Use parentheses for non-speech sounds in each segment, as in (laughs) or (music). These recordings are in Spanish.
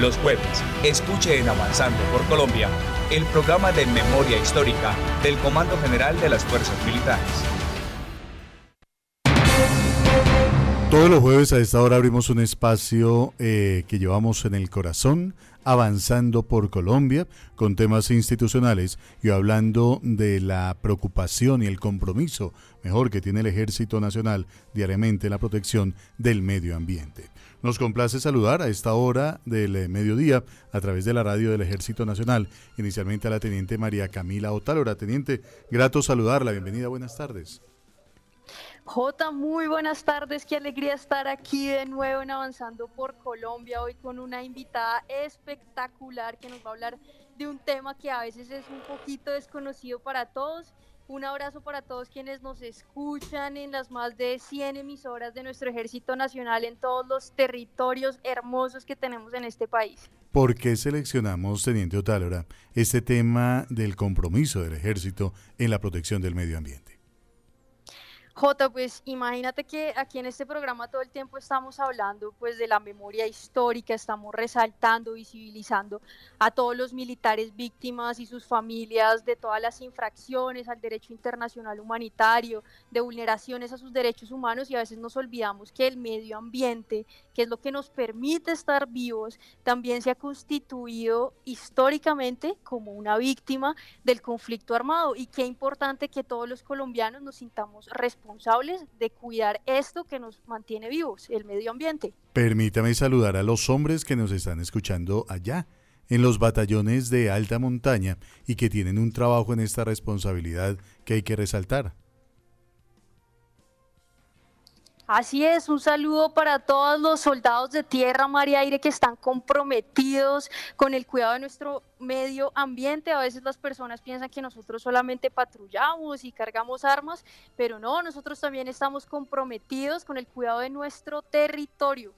Los jueves, escuche en Avanzando por Colombia el programa de memoria histórica del Comando General de las Fuerzas Militares. Todos los jueves a esta hora abrimos un espacio eh, que llevamos en el corazón, avanzando por Colombia, con temas institucionales y hablando de la preocupación y el compromiso mejor que tiene el Ejército Nacional diariamente en la protección del medio ambiente. Nos complace saludar a esta hora del eh, mediodía a través de la radio del Ejército Nacional, inicialmente a la teniente María Camila Otálora. Teniente, grato saludarla, bienvenida, buenas tardes. Jota, muy buenas tardes, qué alegría estar aquí de nuevo en Avanzando por Colombia, hoy con una invitada espectacular que nos va a hablar de un tema que a veces es un poquito desconocido para todos un abrazo para todos quienes nos escuchan en las más de 100 emisoras de nuestro Ejército Nacional en todos los territorios hermosos que tenemos en este país. ¿Por qué seleccionamos, Teniente Otálora, este tema del compromiso del Ejército en la protección del medio ambiente? Jota, pues imagínate que aquí en este programa todo el tiempo estamos hablando pues de la memoria histórica, estamos resaltando, visibilizando a todos los militares víctimas y sus familias de todas las infracciones al derecho internacional humanitario, de vulneraciones a sus derechos humanos y a veces nos olvidamos que el medio ambiente, que es lo que nos permite estar vivos, también se ha constituido históricamente como una víctima del conflicto armado y qué importante que todos los colombianos nos sintamos responsables responsables de cuidar esto que nos mantiene vivos, el medio ambiente. Permítame saludar a los hombres que nos están escuchando allá, en los batallones de alta montaña y que tienen un trabajo en esta responsabilidad que hay que resaltar. Así es, un saludo para todos los soldados de tierra, mar y aire que están comprometidos con el cuidado de nuestro medio ambiente. A veces las personas piensan que nosotros solamente patrullamos y cargamos armas, pero no, nosotros también estamos comprometidos con el cuidado de nuestro territorio.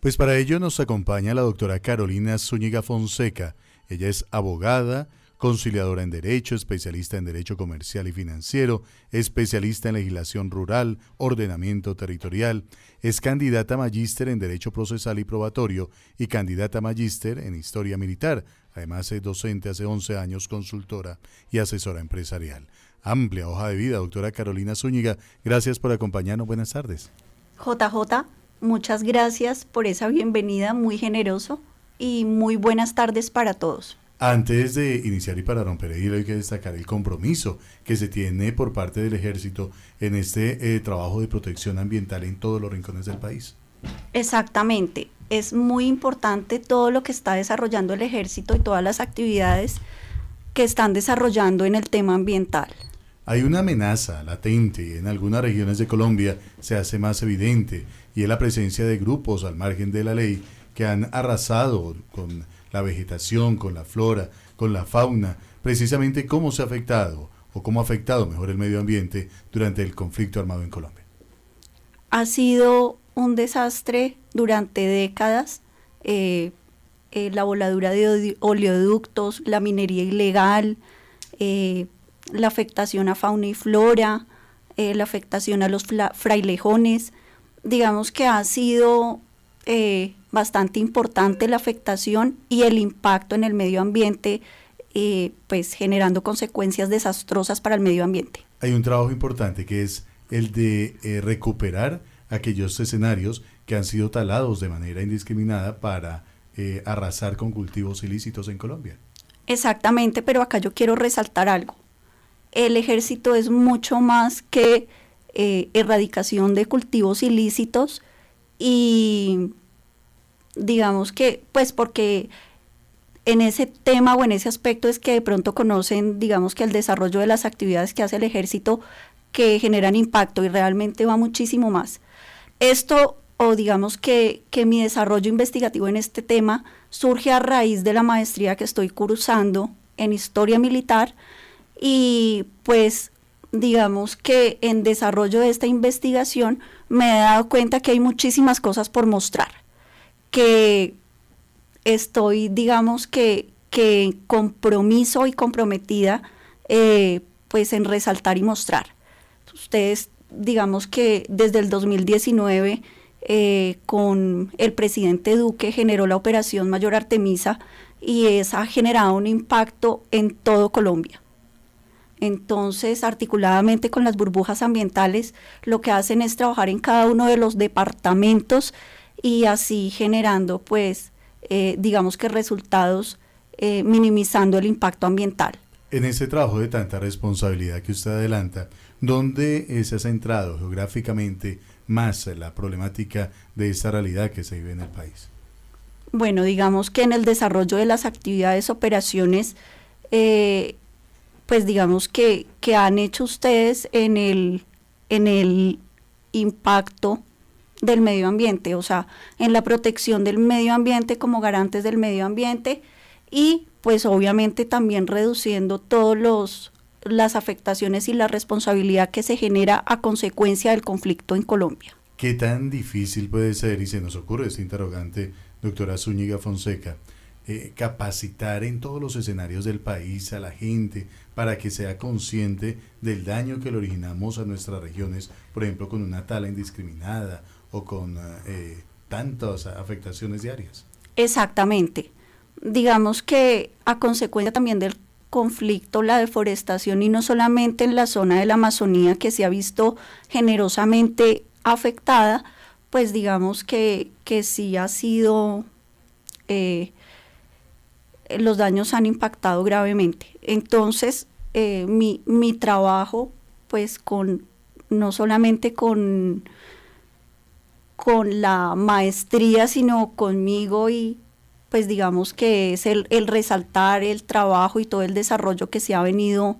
Pues para ello nos acompaña la doctora Carolina Zúñiga Fonseca. Ella es abogada, conciliadora en Derecho, especialista en Derecho Comercial y Financiero, especialista en Legislación Rural, Ordenamiento Territorial, es candidata magíster en Derecho Procesal y Probatorio y candidata magíster en Historia Militar. Además es docente hace 11 años, consultora y asesora empresarial. Amplia hoja de vida, doctora Carolina Zúñiga. Gracias por acompañarnos. Buenas tardes. JJ, muchas gracias por esa bienvenida muy generoso y muy buenas tardes para todos. Antes de iniciar y para romper el hilo hay que destacar el compromiso que se tiene por parte del ejército en este eh, trabajo de protección ambiental en todos los rincones del país. Exactamente, es muy importante todo lo que está desarrollando el ejército y todas las actividades que están desarrollando en el tema ambiental. Hay una amenaza latente y en algunas regiones de Colombia se hace más evidente y es la presencia de grupos al margen de la ley que han arrasado con la vegetación, con la flora, con la fauna, precisamente cómo se ha afectado o cómo ha afectado mejor el medio ambiente durante el conflicto armado en Colombia. Ha sido un desastre durante décadas. Eh, eh, la voladura de oleoductos, la minería ilegal, eh, la afectación a fauna y flora, la afectación a los frailejones. Digamos que ha sido bastante importante la afectación y el impacto en el medio ambiente, eh, pues generando consecuencias desastrosas para el medio ambiente. Hay un trabajo importante que es el de eh, recuperar aquellos escenarios que han sido talados de manera indiscriminada para eh, arrasar con cultivos ilícitos en Colombia. Exactamente, pero acá yo quiero resaltar algo. El ejército es mucho más que erradicación de cultivos ilícitos y digamos que, pues porque en ese tema o en ese aspecto es que de pronto conocen, digamos que el desarrollo de las actividades que hace el ejército que generan impacto y realmente va muchísimo más. Esto, o digamos que, que mi desarrollo investigativo en este tema surge a raíz de la maestría que estoy cursando en historia militar y pues digamos que en desarrollo de esta investigación me he dado cuenta que hay muchísimas cosas por mostrar que estoy, digamos que, que compromiso y comprometida eh, pues en resaltar y mostrar. Ustedes, digamos que desde el 2019 eh, con el presidente Duque generó la operación Mayor Artemisa y esa ha generado un impacto en todo Colombia. Entonces, articuladamente con las burbujas ambientales, lo que hacen es trabajar en cada uno de los departamentos y así generando, pues, eh, digamos que resultados eh, minimizando el impacto ambiental. En ese trabajo de tanta responsabilidad que usted adelanta, ¿dónde se ha centrado geográficamente más la problemática de esta realidad que se vive en el país? Bueno, digamos que en el desarrollo de las actividades, operaciones, eh, pues digamos que, que han hecho ustedes en el, en el impacto del medio ambiente, o sea, en la protección del medio ambiente como garantes del medio ambiente y pues obviamente también reduciendo todos los las afectaciones y la responsabilidad que se genera a consecuencia del conflicto en Colombia. ¿Qué tan difícil puede ser, y se nos ocurre este interrogante, doctora Zúñiga Fonseca, eh, capacitar en todos los escenarios del país a la gente para que sea consciente del daño que le originamos a nuestras regiones, por ejemplo, con una tala indiscriminada o con eh, tantas afectaciones diarias. Exactamente. Digamos que a consecuencia también del conflicto, la deforestación, y no solamente en la zona de la Amazonía que se ha visto generosamente afectada, pues digamos que, que sí ha sido eh, los daños han impactado gravemente. Entonces, eh, mi, mi trabajo, pues con, no solamente con, con la maestría, sino conmigo y pues digamos que es el, el resaltar el trabajo y todo el desarrollo que se ha venido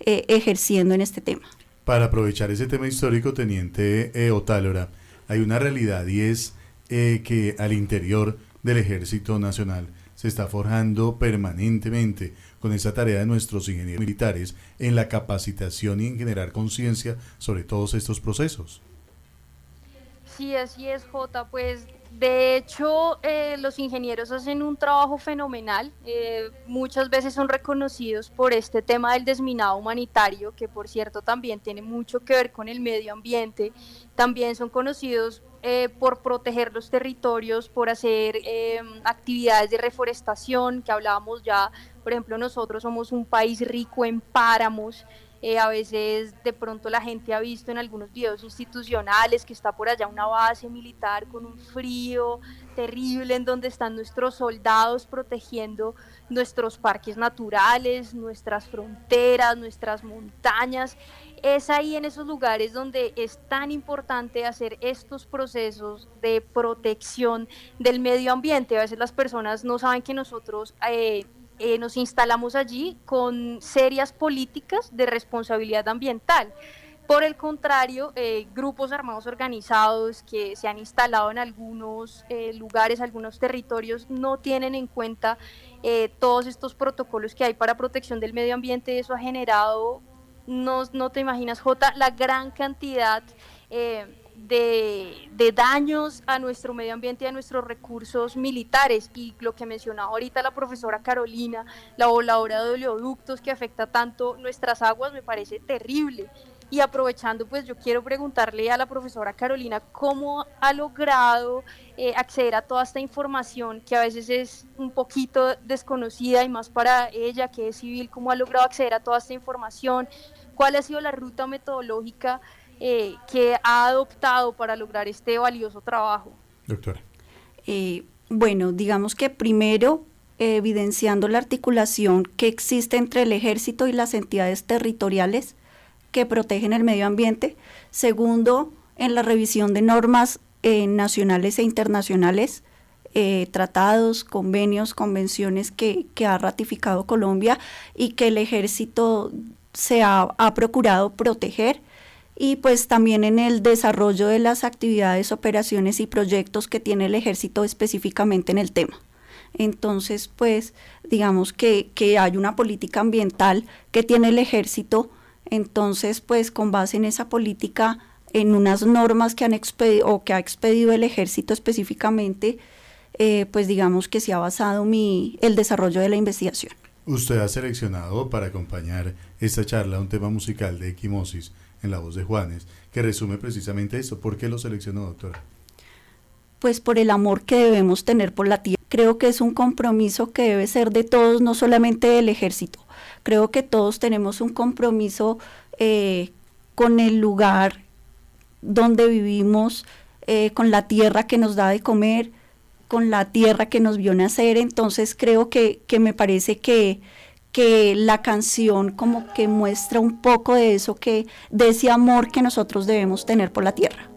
eh, ejerciendo en este tema. Para aprovechar ese tema histórico, Teniente eh, Otálora, hay una realidad y es que al interior del Ejército Nacional se está forjando permanentemente con esa tarea de nuestros ingenieros militares en la capacitación y en generar conciencia sobre todos estos procesos. Sí, así es, Jota. Pues de hecho, eh, los ingenieros hacen un trabajo fenomenal. Eh, muchas veces son reconocidos por este tema del desminado humanitario, que por cierto también tiene mucho que ver con el medio ambiente. También son conocidos eh, por proteger los territorios, por hacer em, actividades de reforestación, que hablábamos ya, por ejemplo, nosotros somos un país rico en páramos, eh, a veces de pronto la gente ha visto en algunos videos institucionales que está por allá una base militar con un frío terrible en donde están nuestros soldados protegiendo nuestros parques naturales, nuestras fronteras, nuestras montañas es ahí en esos lugares donde es tan importante hacer estos procesos de protección del medio ambiente. A veces las personas no saben que nosotros eh, eh, nos instalamos allí con serias políticas de responsabilidad ambiental. Por el contrario, eh, grupos armados organizados que se han instalado en algunos lugares, algunos territorios, no tienen en cuenta todos estos protocolos que hay para protección del medio ambiente. Eso ha generado no, no te imaginas, Jota, la gran cantidad eh, de, daños a nuestro medio ambiente y a nuestros recursos militares. Y lo que mencionaba ahorita la profesora Carolina, la voladora de oleoductos que afecta tanto nuestras aguas, me parece terrible. Y aprovechando, pues yo quiero preguntarle a la profesora Carolina cómo ha logrado eh, acceder a toda esta información que a veces es un poquito desconocida y más para ella que es civil, cómo ha logrado acceder a toda esta información, cuál ha sido la ruta metodológica eh, que ha adoptado para lograr este valioso trabajo. Doctora. Eh, bueno, digamos que primero evidenciando la articulación que existe entre el ejército y las entidades territoriales, que protegen el medio ambiente. Segundo, en la revisión de normas eh, nacionales e internacionales, eh, tratados, convenios, convenciones que, ha ratificado Colombia y que el ejército se ha, procurado proteger y pues también en el desarrollo de las actividades, operaciones y proyectos que tiene el ejército específicamente en el tema. Entonces, pues digamos que, que hay una política ambiental que tiene el ejército entonces, pues con base en esa política, en unas normas que han o que ha expedido el ejército específicamente, eh, pues digamos que se ha basado mi, el desarrollo de la investigación. Usted ha seleccionado para acompañar esta charla un tema musical de equimosis en la voz de Juanes, que resume precisamente eso. ¿Por qué lo seleccionó, doctora? pues por el amor que debemos tener por la tierra. Creo que es un compromiso que debe ser de todos, no solamente del ejército. Creo que todos tenemos un compromiso eh, con el lugar donde vivimos, eh, con la tierra que nos da de comer, con la tierra que nos vio nacer. Entonces creo que, que me parece que, que la canción como que muestra un poco de eso que de ese amor que nosotros debemos tener por la tierra.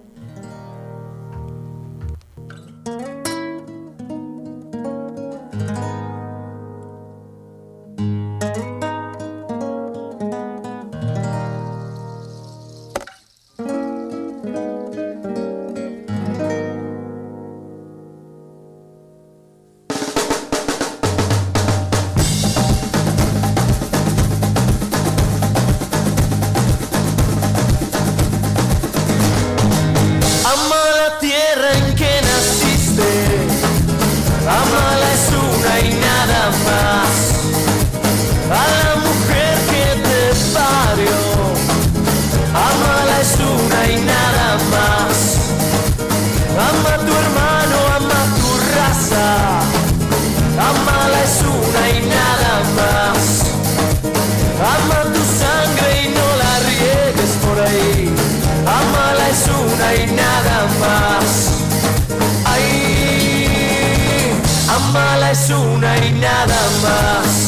Más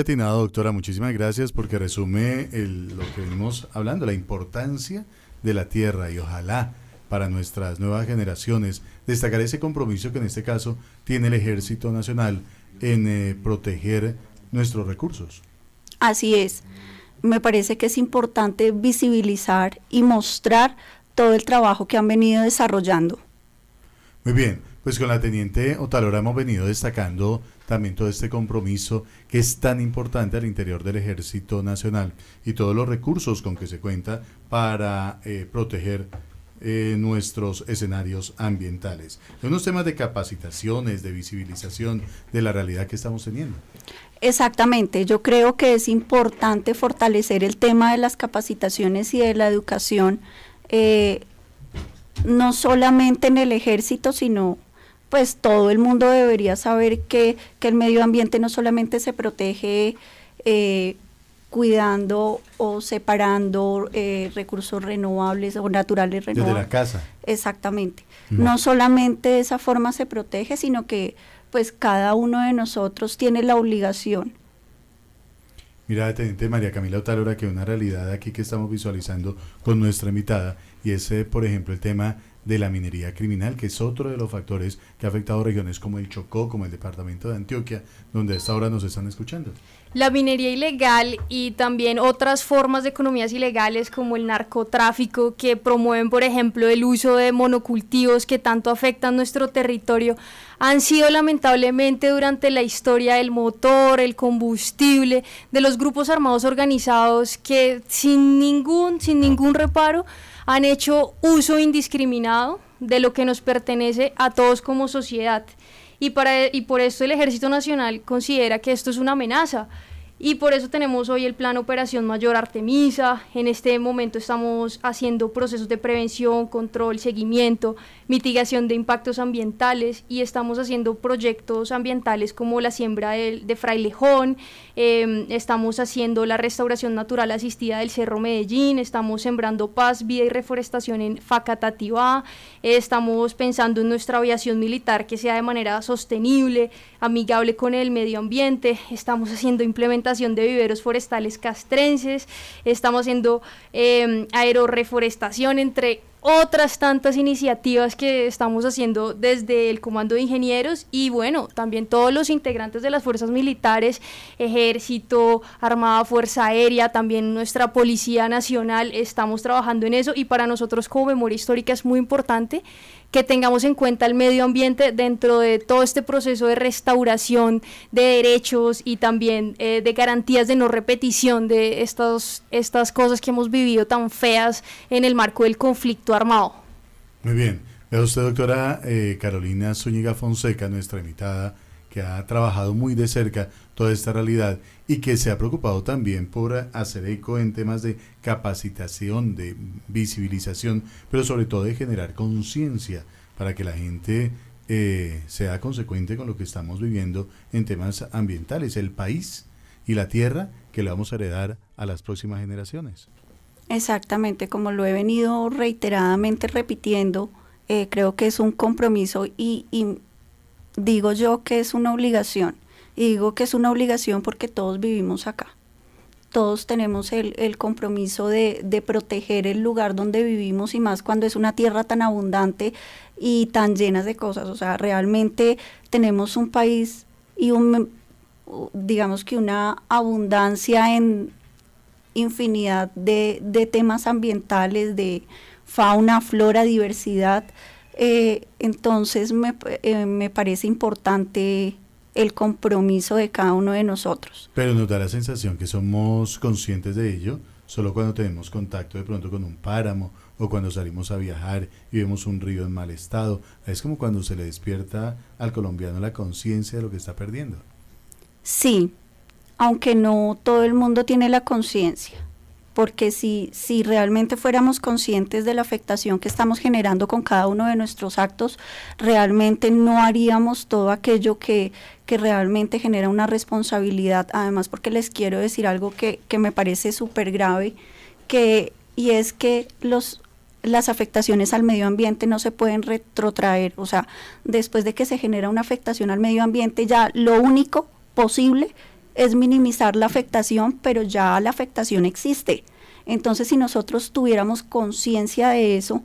atinado, doctora. Muchísimas gracias porque resume lo que venimos hablando, la importancia de la tierra y ojalá para nuestras nuevas generaciones destacar ese compromiso que en este caso tiene el Ejército Nacional en eh, proteger nuestros recursos. Así es. Me parece que es importante visibilizar y mostrar todo el trabajo que han venido desarrollando. Muy bien, pues con la teniente Otalora hemos venido destacando también todo este compromiso que es tan importante al interior del Ejército Nacional y todos los recursos con que se cuenta para eh, proteger eh, nuestros escenarios ambientales. Unos temas de capacitaciones, de visibilización de la realidad que estamos teniendo. Exactamente, yo creo que es importante fortalecer el tema de las capacitaciones y de la educación, eh, no solamente en el ejército, sino pues todo el mundo debería saber que, el medio ambiente no solamente se protege eh, cuidando o separando eh, recursos renovables o naturales renovables. Desde la casa. Exactamente. No solamente de esa forma se protege, sino que pues cada uno de nosotros tiene la obligación. Mira, Teniente María Camila Otalora, que una realidad aquí que estamos visualizando con nuestra invitada, y ese, por ejemplo, el tema de la minería criminal, que es otro de los factores que ha afectado regiones como el Chocó, como el departamento de Antioquia, donde a esta hora nos están escuchando. La minería ilegal y también otras formas de economías ilegales como el narcotráfico que promueven, por ejemplo, el uso de monocultivos que tanto afectan nuestro territorio, han sido lamentablemente durante la historia el motor, el combustible de los grupos armados organizados que sin ningún, sin ningún reparo han hecho uso indiscriminado de lo que nos pertenece a todos como sociedad. Y, para, y por esto el Ejército Nacional considera que esto es una amenaza y por eso tenemos hoy el plan Operación Mayor Artemisa. En este momento estamos haciendo procesos de prevención, control, seguimiento, mitigación de impactos ambientales y estamos haciendo proyectos ambientales como la siembra de, de frailejón, em, estamos haciendo la restauración natural asistida del Cerro Medellín, estamos sembrando paz, vida y reforestación en Facatativá, estamos pensando en nuestra aviación militar que sea de manera sostenible, amigable con el medio ambiente, estamos haciendo implementación de viveros forestales castrenses, estamos haciendo eh, aeroreforestación entre otras tantas iniciativas que estamos haciendo desde el Comando de Ingenieros y bueno, también todos los integrantes de las fuerzas militares, ejército, armada, fuerza aérea, también nuestra Policía Nacional, estamos trabajando en eso y para nosotros como memoria histórica es muy importante que tengamos en cuenta el medio ambiente dentro de todo este proceso de restauración de derechos y también eh, de garantías de no repetición de estas, estas cosas que hemos vivido tan feas en el marco del conflicto armado. Muy bien. Vea usted, doctora eh, Carolina Zúñiga Fonseca, nuestra invitada, que ha trabajado muy de cerca toda esta realidad y que se ha preocupado también por hacer eco en temas de capacitación, de visibilización, pero sobre todo de generar conciencia para que la gente eh, sea consecuente con lo que estamos viviendo en temas ambientales, el país y la tierra que le vamos a heredar a las próximas generaciones. Exactamente, como lo he venido reiteradamente repitiendo, eh, creo que es un compromiso y, y digo yo que es una obligación. Y digo que es una obligación porque todos vivimos acá. Todos tenemos el, el compromiso de, de, proteger el lugar donde vivimos y más cuando es una tierra tan abundante y tan llena de cosas. O sea, realmente tenemos un país y un, digamos que una abundancia en infinidad de, de temas ambientales, de fauna, flora, diversidad eh, entonces me, eh, me parece importante el compromiso de cada uno de nosotros. Pero nos da la sensación que somos conscientes de ello solo cuando tenemos contacto de pronto con un páramo o cuando salimos a viajar y vemos un río en mal estado. Es como cuando se le despierta al colombiano la conciencia de lo que está perdiendo. Sí, aunque no todo el mundo tiene la conciencia porque si, si realmente fuéramos conscientes de la afectación que estamos generando con cada uno de nuestros actos, realmente no haríamos todo aquello que, que realmente genera una responsabilidad. Además, porque les quiero decir algo que, que me parece súper grave, que, y es que los, las afectaciones al medio ambiente no se pueden retrotraer. O sea, después de que se genera una afectación al medio ambiente, ya lo único posible es minimizar la afectación, pero ya la afectación existe. Entonces, si nosotros tuviéramos conciencia de eso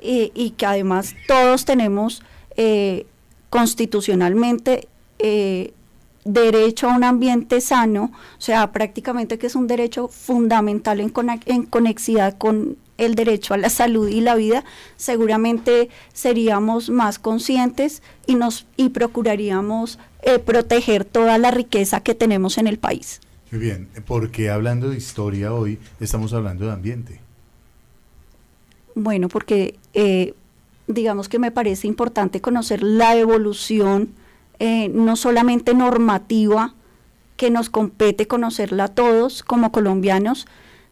eh, y que además todos tenemos eh, constitucionalmente eh, derecho a un ambiente sano, o sea, prácticamente que es un derecho fundamental en, en conexidad con el derecho a la salud y la vida, seguramente seríamos más conscientes y nos y procuraríamos eh, proteger toda la riqueza que tenemos en el país. Muy bien, porque hablando de historia hoy estamos hablando de ambiente. Bueno, porque eh, digamos que me parece importante conocer la evolución, eh, no solamente normativa, que nos compete conocerla a todos como colombianos,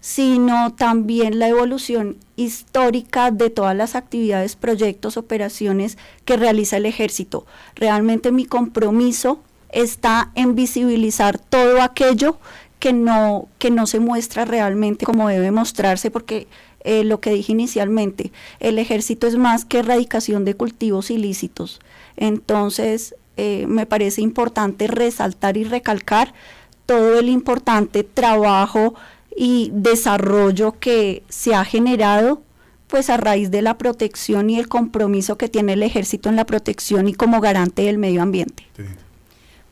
sino también la evolución histórica de todas las actividades, proyectos, operaciones que realiza el ejército. Realmente mi compromiso está en visibilizar todo aquello que no, que no se muestra realmente como debe mostrarse, porque eh, lo que dije inicialmente, el ejército es más que erradicación de cultivos ilícitos. Entonces, eh, me parece importante resaltar y recalcar todo el importante trabajo y desarrollo que se ha generado pues a raíz de la protección y el compromiso que tiene el ejército en la protección y como garante del medio ambiente.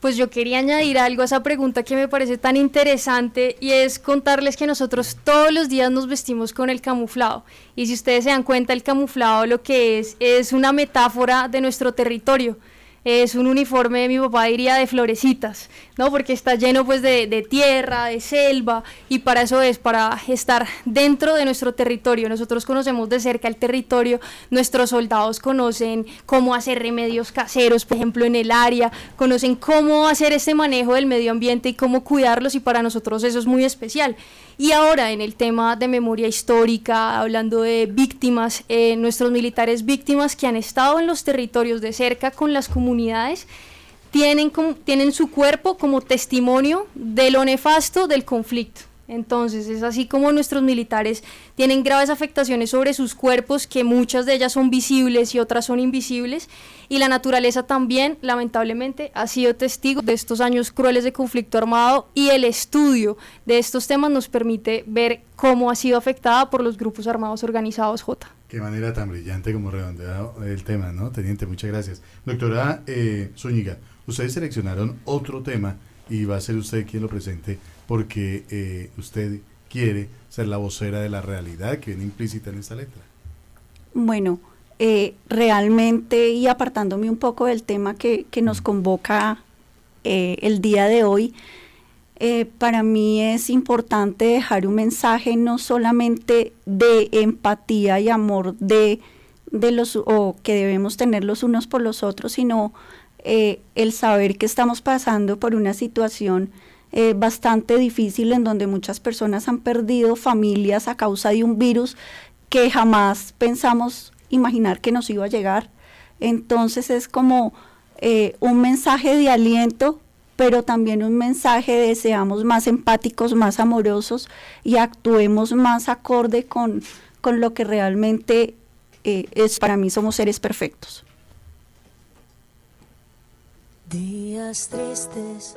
Pues yo quería añadir algo a esa pregunta que me parece tan interesante y es contarles que nosotros todos los días nos vestimos con el camuflado. Y si ustedes se dan cuenta, el camuflado lo que es es una metáfora de nuestro territorio es un uniforme, mi papá diría, de florecitas, ¿no? Porque está lleno pues de, de, tierra, de selva, y para eso es, para estar dentro de nuestro territorio. Nosotros conocemos de cerca el territorio, nuestros soldados conocen cómo hacer remedios caseros, por ejemplo, en el área, conocen cómo hacer este manejo del medio ambiente y cómo cuidarlos, y para nosotros eso es muy especial. Y ahora en el tema de memoria histórica, hablando de víctimas, eh, nuestros militares víctimas que han estado en los territorios de cerca con las comunidades, tienen, tienen su cuerpo como testimonio de lo nefasto del conflicto. Entonces es así como nuestros militares tienen graves afectaciones sobre sus cuerpos, que muchas de ellas son visibles y otras son invisibles, y la naturaleza también, lamentablemente, ha sido testigo de estos años crueles de conflicto armado y el estudio de estos temas nos permite ver cómo ha sido afectada por los grupos armados organizados J. Qué manera tan brillante como redondeado el tema, ¿no? Teniente, muchas gracias. Doctora eh, Zúñiga, ustedes seleccionaron otro tema y va a ser usted quien lo presente porque eh, usted quiere ser la vocera de la realidad que viene implícita en esta letra. Bueno, eh, realmente y apartándome un poco del tema que, nos convoca eh, el día de hoy, para mí es importante dejar un mensaje no solamente de empatía y amor de, de los o que debemos tener los unos por los otros, sino el saber que estamos pasando por una situación eh, bastante difícil en donde muchas personas han perdido familias a causa de un virus que jamás pensamos imaginar que nos iba a llegar. Entonces es como eh, un mensaje de aliento, pero también un mensaje de seamos más empáticos, más amorosos y actuemos más acorde con, con lo que realmente eh, es para mí somos seres perfectos. Días tristes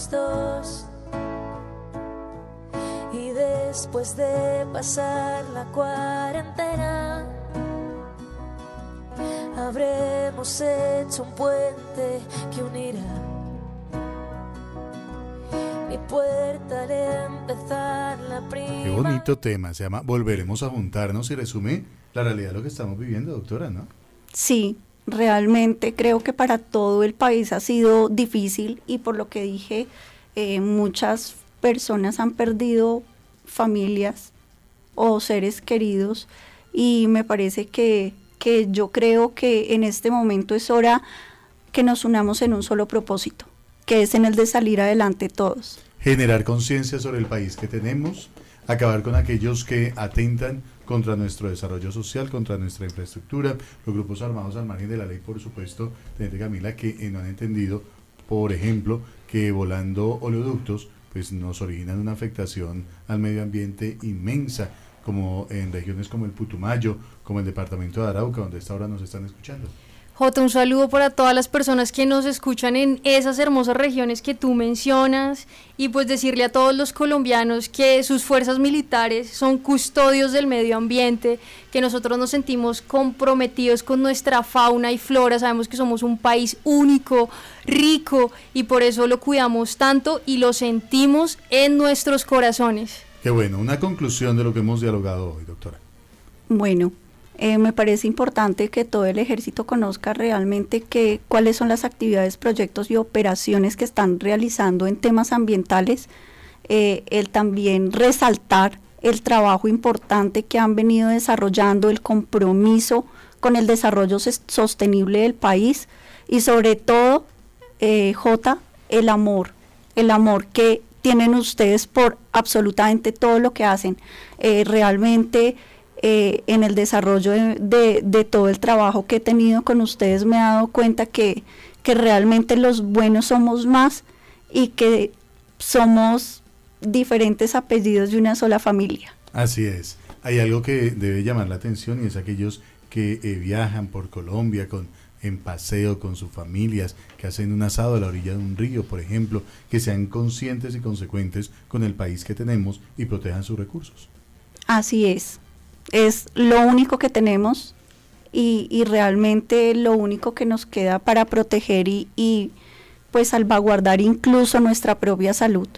los dos. Y después de pasar la cuarentena, habremos hecho un puente que unirá mi puerta al empezar la primavera. Qué bonito tema, se llama Volveremos a juntarnos y resume la realidad de lo que estamos viviendo, doctora, ¿no? Sí, realmente creo que para todo el país ha sido difícil y por lo que dije, eh, muchas personas han perdido familias o seres queridos y me parece que, que yo creo que en este momento es hora que nos unamos en un solo propósito, que es en el de salir adelante todos. Generar conciencia sobre el país que tenemos, acabar con aquellos que atentan contra nuestro desarrollo social, contra nuestra infraestructura, los grupos armados al margen de la ley, por supuesto, de Camila, que eh, no han entendido, por ejemplo, que volando oleoductos, pues nos originan una afectación al medio ambiente inmensa, como en regiones como el Putumayo, como el departamento de Arauca, donde esta hora nos están escuchando. Jota, un saludo para todas las personas que nos escuchan en esas hermosas regiones que tú mencionas y pues decirle a todos los colombianos que sus fuerzas militares son custodios del medio ambiente, que nosotros nos sentimos comprometidos con nuestra fauna y flora, sabemos que somos un país único, rico y por eso lo cuidamos tanto y lo sentimos en nuestros corazones. Qué bueno, una conclusión de lo que hemos dialogado hoy, doctora. Bueno, eh, me parece importante que todo el ejército conozca realmente que, cuáles son las actividades, proyectos y operaciones que están realizando en temas ambientales. Eh, el también resaltar el trabajo importante que han venido desarrollando, el compromiso con el desarrollo sostenible del país y sobre todo, eh, J, el amor, el amor que tienen ustedes por absolutamente todo lo que hacen. realmente eh, en el desarrollo de, todo el trabajo que he tenido con ustedes me he dado cuenta que, que realmente los buenos somos más y que somos diferentes apellidos de una sola familia. Así es. Hay algo que debe llamar la atención y es aquellos que eh, viajan por Colombia con en paseo con sus familias, que hacen un asado a la orilla de un río, por ejemplo, que sean conscientes y consecuentes con el país que tenemos y protejan sus recursos. Así es es lo único que tenemos y, realmente lo único que nos queda para proteger y, pues salvaguardar incluso nuestra propia salud.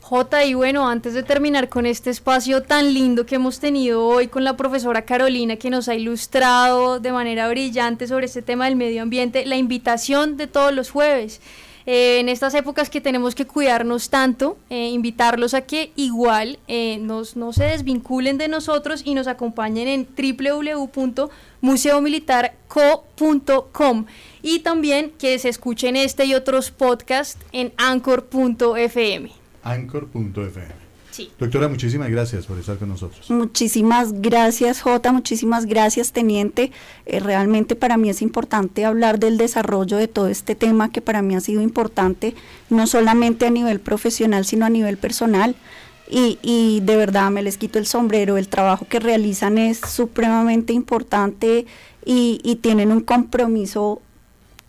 J, y bueno, antes de terminar con este espacio tan lindo que hemos tenido hoy con la profesora Carolina, que nos ha ilustrado de manera brillante sobre este tema del medio ambiente, la invitación de todos los jueves. Eh, en estas épocas que tenemos que cuidarnos tanto, eh, invitarlos a que igual eh, nos, no se desvinculen de nosotros y nos acompañen en www.museomilitarco.com y también que se escuchen este y otros podcasts en anchor.fm. Anchor.fm. Doctora, muchísimas gracias por estar con nosotros. Muchísimas gracias, Jota, muchísimas gracias, teniente. Eh, realmente para mí es importante hablar del desarrollo de todo este tema que para mí ha sido importante, no solamente a nivel profesional, sino a nivel personal. Y, y de verdad me les quito el sombrero, el trabajo que realizan es supremamente importante y, y tienen un compromiso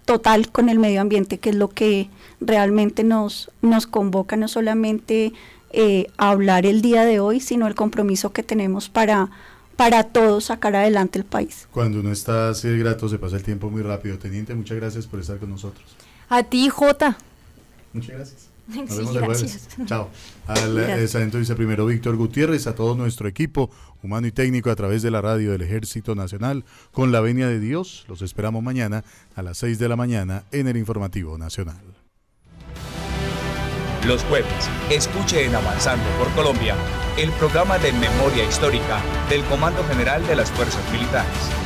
total con el medio ambiente, que es lo que realmente nos, nos convoca, no solamente eh, hablar el día de hoy, sino el compromiso que tenemos para, para todos sacar adelante el país. Cuando uno está así de grato, se pasa el tiempo muy rápido. Teniente, muchas gracias por estar con nosotros. A ti, Jota. Muchas gracias. (laughs) Nos vemos el jueves. (laughs) Chao. Al eh, sargento viceprimero Víctor Gutiérrez, a todo nuestro equipo humano y técnico a través de la radio del Ejército Nacional, con la venia de Dios, los esperamos mañana a las 6 de la mañana en el Informativo Nacional. Los jueves, escuche en Avanzando por Colombia el programa de memoria histórica del Comando General de las Fuerzas Militares.